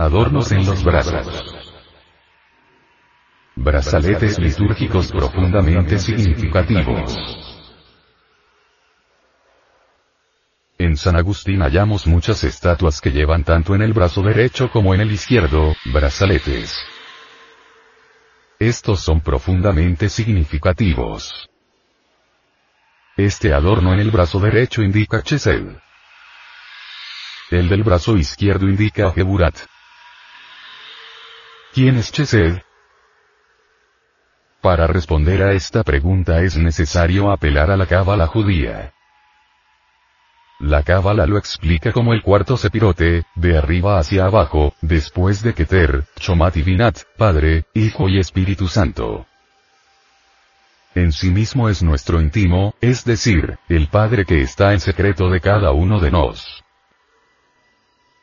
Adornos en los brazos. Brazaletes litúrgicos profundamente significativos. En San Agustín hallamos muchas estatuas que llevan tanto en el brazo derecho como en el izquierdo, brazaletes. Estos son profundamente significativos. Este adorno en el brazo derecho indica Chesed. El del brazo izquierdo indica Geburat. ¿Quién es Chesed? Para responder a esta pregunta es necesario apelar a la cábala judía. La cábala lo explica como el cuarto sepirote, de arriba hacia abajo, después de Keter, Chomat y Binat, Padre, Hijo y Espíritu Santo. En sí mismo es nuestro íntimo, es decir, el Padre que está en secreto de cada uno de nos.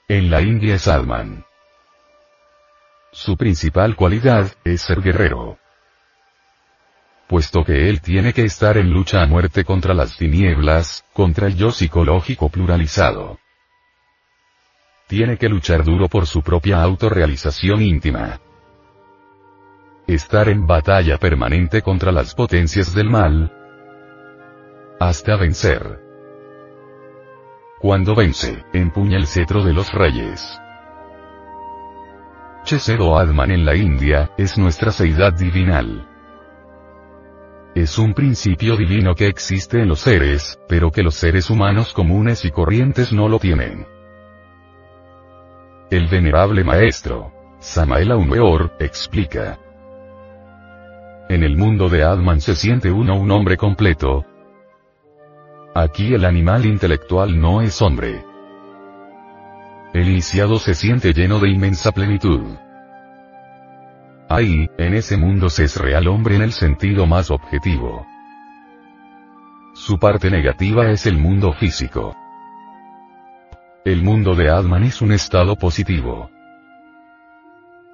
En la India es Adman. Su principal cualidad, es ser guerrero puesto que él tiene que estar en lucha a muerte contra las tinieblas, contra el yo psicológico pluralizado. Tiene que luchar duro por su propia autorrealización íntima. Estar en batalla permanente contra las potencias del mal, hasta vencer. Cuando vence, empuña el cetro de los reyes. Adman en la India, es nuestra seidad divinal. Es un principio divino que existe en los seres, pero que los seres humanos comunes y corrientes no lo tienen. El venerable maestro, Samael Aumeor, explica. En el mundo de Adman se siente uno un hombre completo. Aquí el animal intelectual no es hombre. El iniciado se siente lleno de inmensa plenitud. Ahí, en ese mundo se es real hombre en el sentido más objetivo. Su parte negativa es el mundo físico. El mundo de Adman es un estado positivo.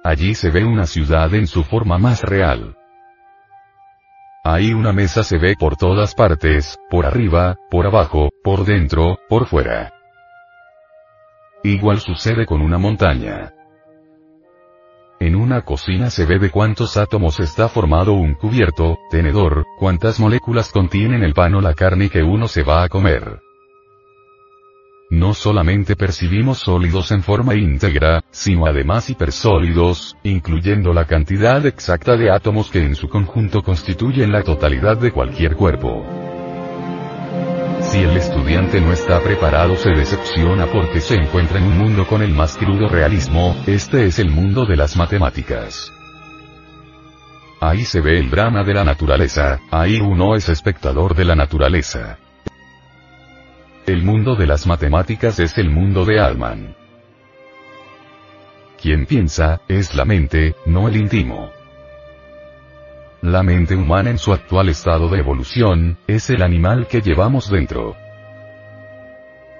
Allí se ve una ciudad en su forma más real. Ahí una mesa se ve por todas partes, por arriba, por abajo, por dentro, por fuera. Igual sucede con una montaña. En una cocina se ve de cuántos átomos está formado un cubierto, tenedor, cuántas moléculas contienen el pan o la carne que uno se va a comer. No solamente percibimos sólidos en forma íntegra, sino además hipersólidos, incluyendo la cantidad exacta de átomos que en su conjunto constituyen la totalidad de cualquier cuerpo. Estudiante no está preparado se decepciona porque se encuentra en un mundo con el más crudo realismo, este es el mundo de las matemáticas. Ahí se ve el drama de la naturaleza, ahí uno es espectador de la naturaleza. El mundo de las matemáticas es el mundo de Alman. Quien piensa, es la mente, no el íntimo. La mente humana en su actual estado de evolución, es el animal que llevamos dentro.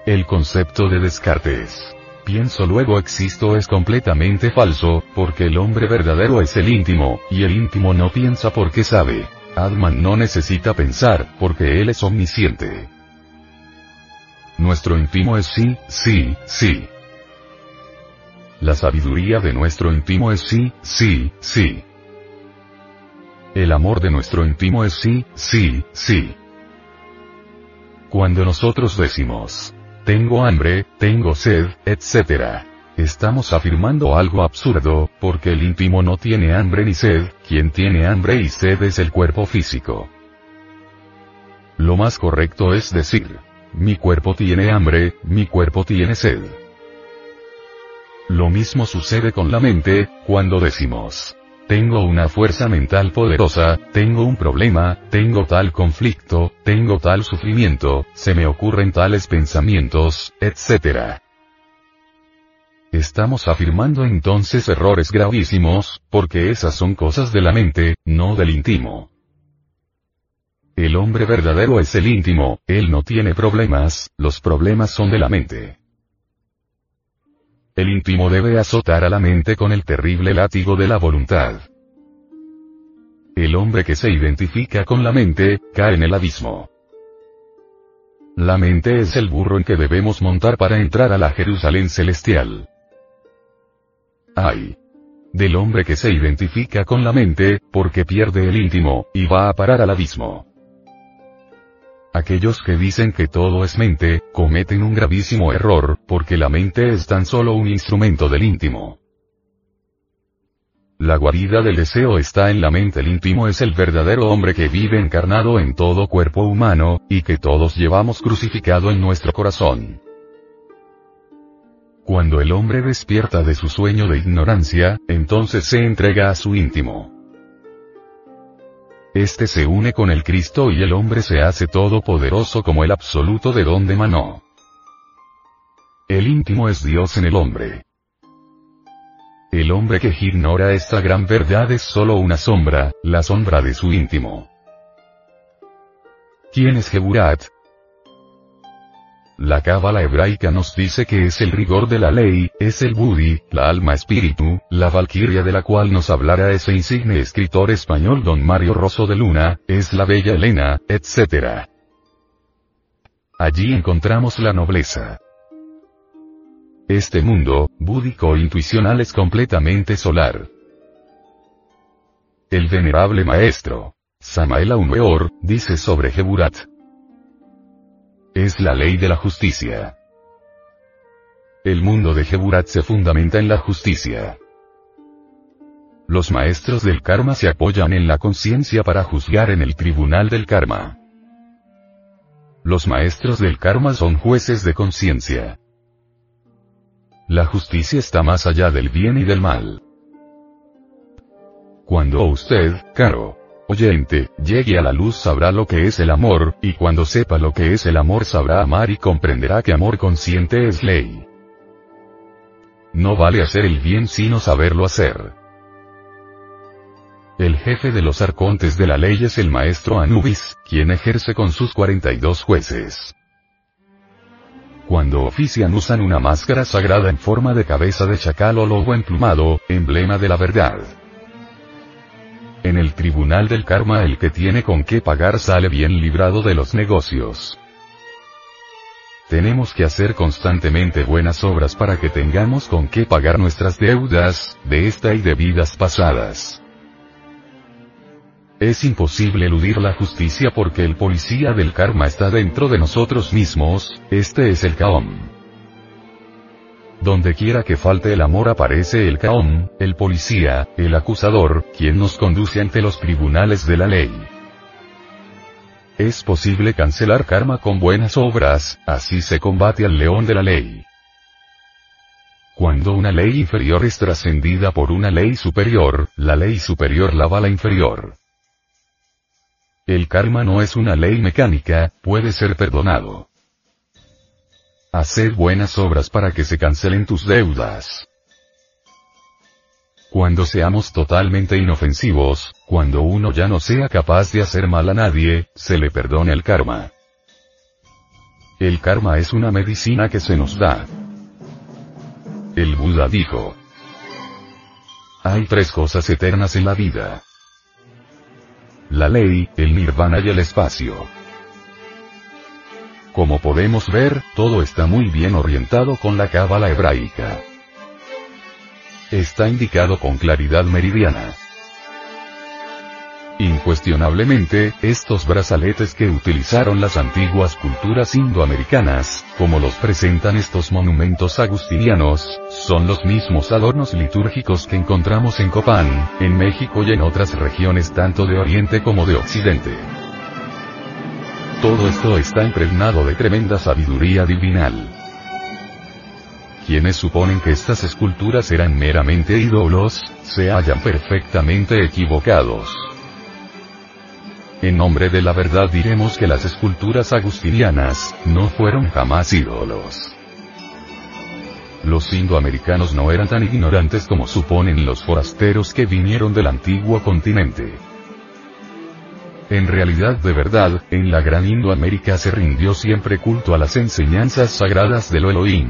El concepto de Descartes. Pienso luego existo es completamente falso, porque el hombre verdadero es el íntimo, y el íntimo no piensa porque sabe. Adman no necesita pensar, porque él es omnisciente. Nuestro íntimo es sí, sí, sí. La sabiduría de nuestro íntimo es sí, sí, sí. El amor de nuestro íntimo es sí, sí, sí. Cuando nosotros decimos, tengo hambre, tengo sed, etc. Estamos afirmando algo absurdo, porque el íntimo no tiene hambre ni sed, quien tiene hambre y sed es el cuerpo físico. Lo más correcto es decir, mi cuerpo tiene hambre, mi cuerpo tiene sed. Lo mismo sucede con la mente, cuando decimos, tengo una fuerza mental poderosa, tengo un problema, tengo tal conflicto, tengo tal sufrimiento, se me ocurren tales pensamientos, etc. Estamos afirmando entonces errores gravísimos, porque esas son cosas de la mente, no del íntimo. El hombre verdadero es el íntimo, él no tiene problemas, los problemas son de la mente. El íntimo debe azotar a la mente con el terrible látigo de la voluntad. El hombre que se identifica con la mente, cae en el abismo. La mente es el burro en que debemos montar para entrar a la Jerusalén celestial. Ay. Del hombre que se identifica con la mente, porque pierde el íntimo, y va a parar al abismo. Aquellos que dicen que todo es mente, cometen un gravísimo error, porque la mente es tan solo un instrumento del íntimo. La guarida del deseo está en la mente. El íntimo es el verdadero hombre que vive encarnado en todo cuerpo humano, y que todos llevamos crucificado en nuestro corazón. Cuando el hombre despierta de su sueño de ignorancia, entonces se entrega a su íntimo. Este se une con el Cristo y el hombre se hace todopoderoso como el absoluto de donde manó. El íntimo es Dios en el hombre. El hombre que ignora esta gran verdad es solo una sombra, la sombra de su íntimo. ¿Quién es Geburat? La cábala hebraica nos dice que es el rigor de la ley, es el Budi, la alma espíritu, la valquiria de la cual nos hablará ese insigne escritor español don Mario Rosso de Luna, es la bella Elena, etc. Allí encontramos la nobleza. Este mundo, búdico intuicional es completamente solar. El venerable maestro, Samael Aumeor, dice sobre Geburat. Es la ley de la justicia. El mundo de Geburat se fundamenta en la justicia. Los maestros del karma se apoyan en la conciencia para juzgar en el tribunal del karma. Los maestros del karma son jueces de conciencia. La justicia está más allá del bien y del mal. Cuando usted, caro, oyente, llegue a la luz sabrá lo que es el amor, y cuando sepa lo que es el amor sabrá amar y comprenderá que amor consciente es ley. No vale hacer el bien sino saberlo hacer. El jefe de los arcontes de la ley es el maestro Anubis, quien ejerce con sus 42 jueces. Cuando ofician usan una máscara sagrada en forma de cabeza de chacal o lobo emplumado, emblema de la verdad. El tribunal del karma el que tiene con qué pagar sale bien librado de los negocios. Tenemos que hacer constantemente buenas obras para que tengamos con qué pagar nuestras deudas, de esta y de vidas pasadas. Es imposible eludir la justicia porque el policía del karma está dentro de nosotros mismos, este es el Kaom. Donde quiera que falte el amor aparece el Kaom, el policía, el acusador, quien nos conduce ante los tribunales de la ley. Es posible cancelar karma con buenas obras, así se combate al león de la ley. Cuando una ley inferior es trascendida por una ley superior, la ley superior lava la inferior. El karma no es una ley mecánica, puede ser perdonado. Haced buenas obras para que se cancelen tus deudas. Cuando seamos totalmente inofensivos, cuando uno ya no sea capaz de hacer mal a nadie, se le perdone el karma. El karma es una medicina que se nos da. El Buda dijo, hay tres cosas eternas en la vida. La ley, el nirvana y el espacio. Como podemos ver, todo está muy bien orientado con la cábala hebraica. Está indicado con claridad meridiana. Incuestionablemente, estos brazaletes que utilizaron las antiguas culturas indoamericanas, como los presentan estos monumentos agustinianos, son los mismos adornos litúrgicos que encontramos en Copán, en México y en otras regiones tanto de Oriente como de Occidente. Todo esto está impregnado de tremenda sabiduría divinal. Quienes suponen que estas esculturas eran meramente ídolos, se hallan perfectamente equivocados. En nombre de la verdad diremos que las esculturas agustinianas, no fueron jamás ídolos. Los indoamericanos no eran tan ignorantes como suponen los forasteros que vinieron del antiguo continente. En realidad de verdad, en la gran Indoamérica se rindió siempre culto a las enseñanzas sagradas del Elohim.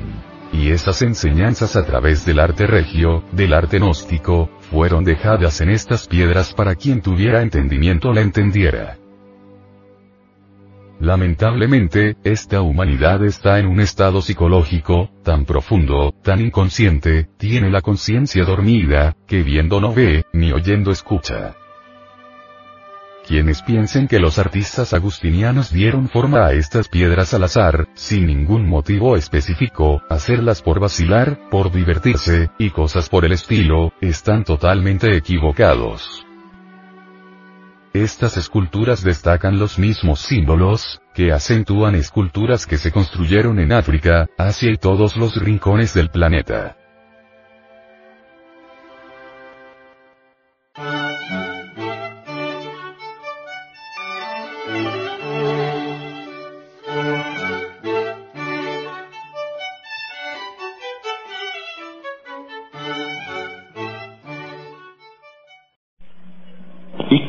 Y esas enseñanzas a través del arte regio, del arte gnóstico, fueron dejadas en estas piedras para quien tuviera entendimiento la entendiera. Lamentablemente, esta humanidad está en un estado psicológico, tan profundo, tan inconsciente, tiene la conciencia dormida, que viendo no ve, ni oyendo escucha. Quienes piensen que los artistas agustinianos dieron forma a estas piedras al azar, sin ningún motivo específico, hacerlas por vacilar, por divertirse, y cosas por el estilo, están totalmente equivocados. Estas esculturas destacan los mismos símbolos, que acentúan esculturas que se construyeron en África, Asia y todos los rincones del planeta.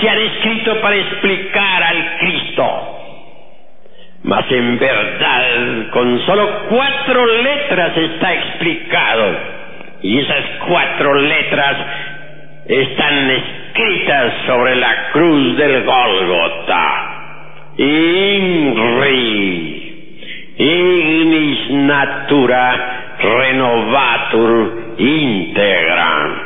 se han escrito para explicar al Cristo. Mas en verdad, con solo cuatro letras está explicado. Y esas cuatro letras están escritas sobre la cruz del Gólgota. Inri, ignis natura renovatur integram.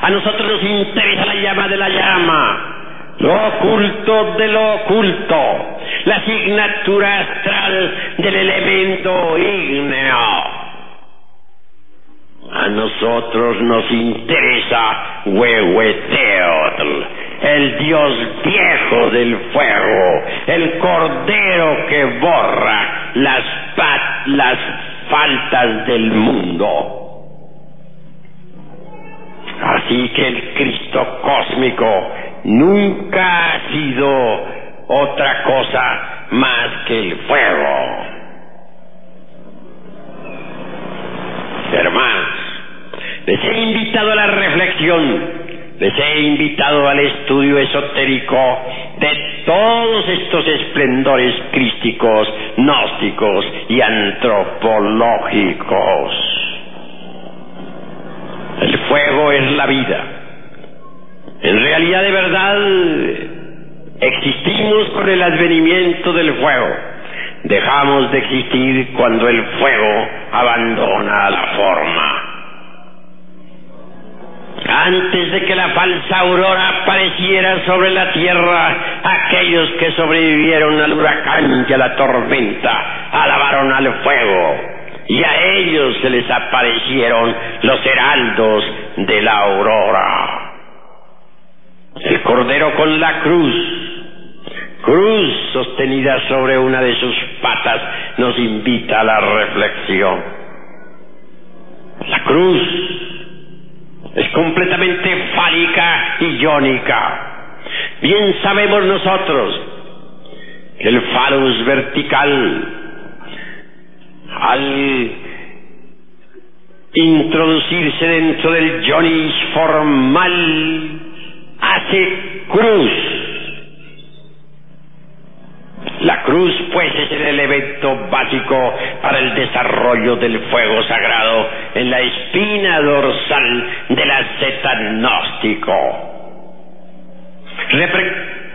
A nosotros nos interesa la llama de la llama, lo oculto de lo oculto, la asignatura astral del elemento ígneo. A nosotros nos interesa Huehueteotl, el dios viejo del fuego, el cordero que borra las, las faltas del mundo. Así que el Cristo cósmico nunca ha sido otra cosa más que el fuego. Hermanos, les he invitado a la reflexión, les he invitado al estudio esotérico de todos estos esplendores crísticos, gnósticos y antropológicos. Fuego es la vida. En realidad de verdad existimos con el advenimiento del fuego. Dejamos de existir cuando el fuego abandona la forma. Antes de que la falsa aurora apareciera sobre la tierra, aquellos que sobrevivieron al huracán y a la tormenta alabaron al fuego y a ellos se les aparecieron los heraldos de la aurora. El cordero con la cruz, cruz sostenida sobre una de sus patas, nos invita a la reflexión. La cruz es completamente fálica y iónica. Bien sabemos nosotros que el falus vertical al introducirse dentro del Jonis formal, hace cruz. La cruz pues es el elemento básico para el desarrollo del fuego sagrado en la espina dorsal del asceta gnóstico.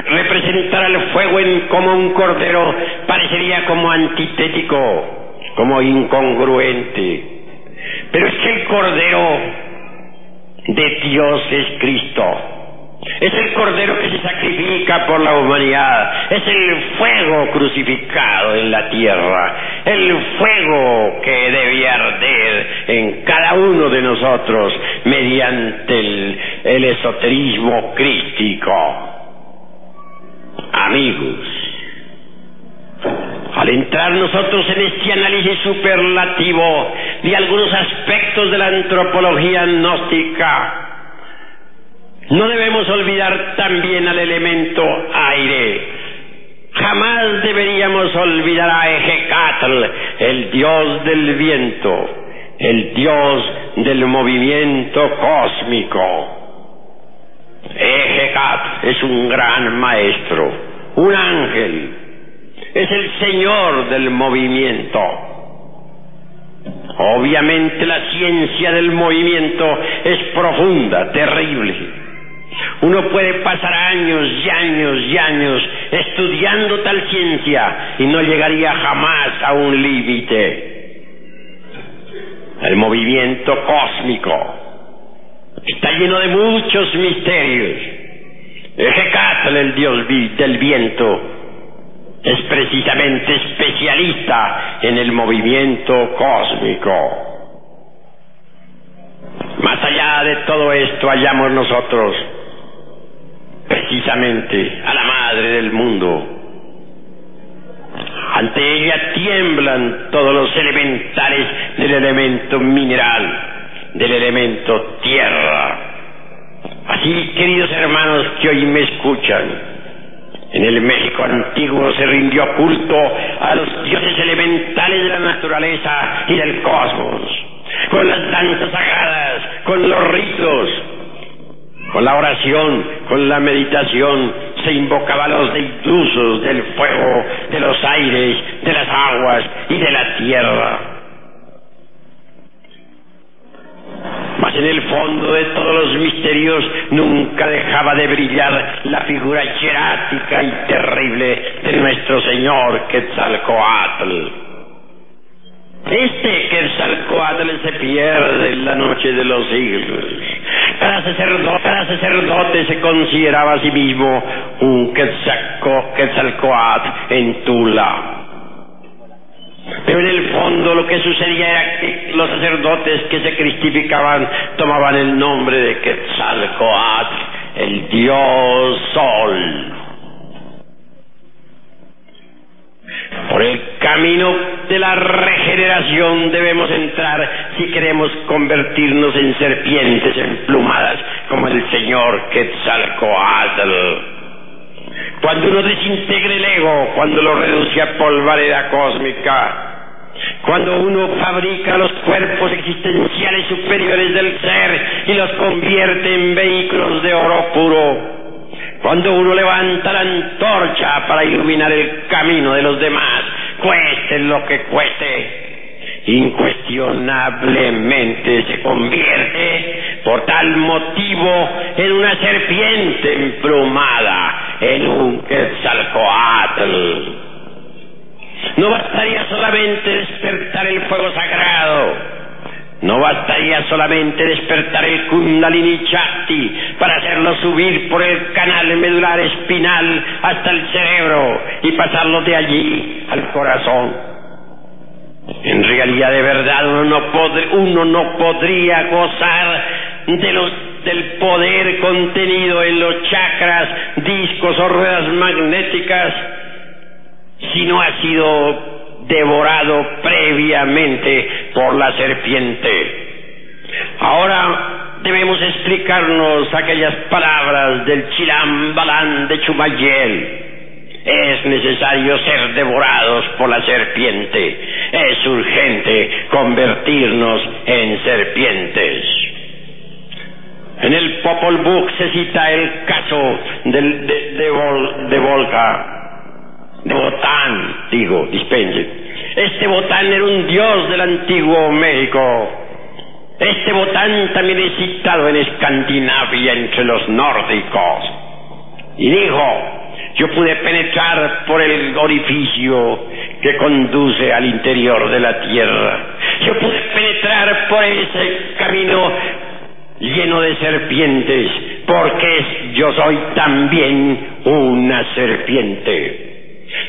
representar al fuego en, como un cordero parecería como antitético, como incongruente. Pero es que el cordero de Dios es Cristo. Es el cordero que se sacrifica por la humanidad. Es el fuego crucificado en la tierra. El fuego que debe arder en cada uno de nosotros mediante el, el esoterismo crístico. Amigos, al entrar nosotros en este análisis superlativo de algunos aspectos de la antropología gnóstica, no debemos olvidar también al elemento aire. Jamás deberíamos olvidar a Ejecatl, el dios del viento, el dios del movimiento cósmico. Ejecatl es un gran maestro, un ángel, es el señor del movimiento. Obviamente la ciencia del movimiento es profunda, terrible uno puede pasar años y años y años estudiando tal ciencia y no llegaría jamás a un límite. El movimiento cósmico está lleno de muchos misterios. Ejecatl, el dios del viento, es precisamente especialista en el movimiento cósmico. Más allá de todo esto hallamos nosotros precisamente a la madre del mundo. Ante ella tiemblan todos los elementales del elemento mineral, del elemento tierra. Así, queridos hermanos que hoy me escuchan, en el México antiguo se rindió culto a los dioses elementales de la naturaleza y del cosmos, con las danzas sagradas, con los ritos, con la oración, con la meditación, se invocaba a los deitusos del fuego, de los aires, de las aguas y de la tierra. Mas en el fondo de todos los misterios nunca dejaba de brillar la figura hierática y terrible de nuestro Señor Quetzalcoatl. Este Quetzalcoatl se pierde en la noche de los siglos. Cada sacerdote, cada sacerdote se consideraba a sí mismo un Quetzalcoatl en Tula. Pero en el fondo lo que sucedía era que los sacerdotes que se cristificaban tomaban el nombre de Quetzalcoatl, el dios sol. Por el camino de la regeneración debemos entrar si queremos convertirnos en serpientes emplumadas como el Señor Quetzalcoatl. Cuando uno desintegre el ego, cuando lo reduce a polvareda cósmica, cuando uno fabrica los cuerpos existenciales superiores del ser y los convierte en vehículos de oro puro, cuando uno levanta la antorcha para iluminar el camino de los demás, cueste lo que cueste, incuestionablemente se convierte por tal motivo en una serpiente emplumada, en un quetzalcoatl. No bastaría solamente despertar el fuego sagrado, no bastaría solamente despertar el Kundalini Chakti para hacerlo subir por el canal medular espinal hasta el cerebro y pasarlo de allí al corazón. En realidad, de verdad, no, uno no podría gozar de los, del poder contenido en los chakras, discos o ruedas magnéticas si no ha sido devorado previamente por la serpiente. Ahora debemos explicarnos aquellas palabras del Chilambalán de Chumayel. Es necesario ser devorados por la serpiente. Es urgente convertirnos en serpientes. En el Popol Vuh se cita el caso de, de, de Volca de Botán, digo, dispense. Este Botán era un dios del antiguo México. Este Botán también es citado en Escandinavia entre los nórdicos. Y dijo, yo pude penetrar por el orificio que conduce al interior de la tierra. Yo pude penetrar por ese camino lleno de serpientes, porque yo soy también una serpiente.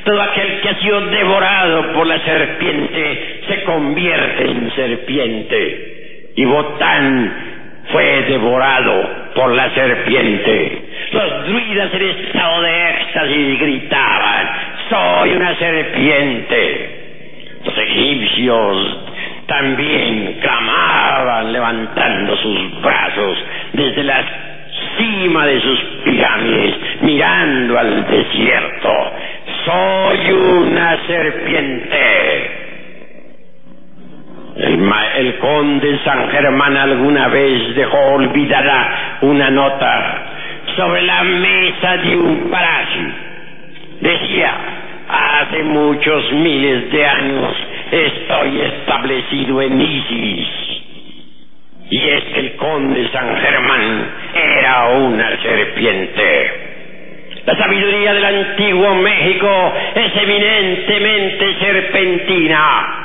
Todo aquel que ha sido devorado por la serpiente se convierte en serpiente. Y Botán fue devorado por la serpiente. Los druidas en estado de éxtasis gritaban, soy una serpiente. Los egipcios también clamaban levantando sus brazos desde la cima de sus pirámides, mirando al desierto. Soy una serpiente. El, conde San Germán alguna vez dejó olvidada una nota sobre la mesa de un palacio. Decía, hace muchos miles de años estoy establecido en Isis. Y es que el conde San Germán era una serpiente. La sabiduría del antiguo México es eminentemente serpentina.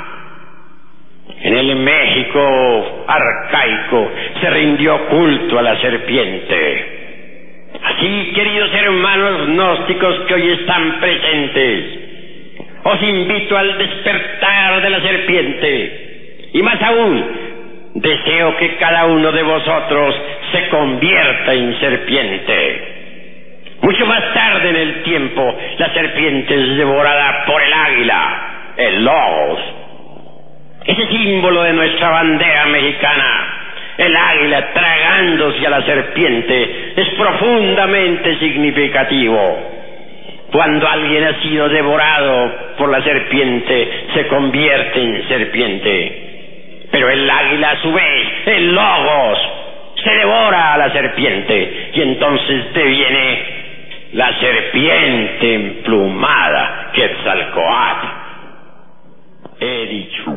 En el México arcaico se rindió culto a la serpiente. Así, queridos hermanos gnósticos que hoy están presentes, os invito al despertar de la serpiente. Y más aún, deseo que cada uno de vosotros se convierta en serpiente. Mucho más tarde en el tiempo, la serpiente es devorada por el águila, el logos, ese símbolo de nuestra bandera mexicana, el águila tragándose a la serpiente, es profundamente significativo. Cuando alguien ha sido devorado por la serpiente, se convierte en serpiente. Pero el águila a su vez, el logos, se devora a la serpiente y entonces deviene la serpiente emplumada, Quetzalcoatl. He dicho.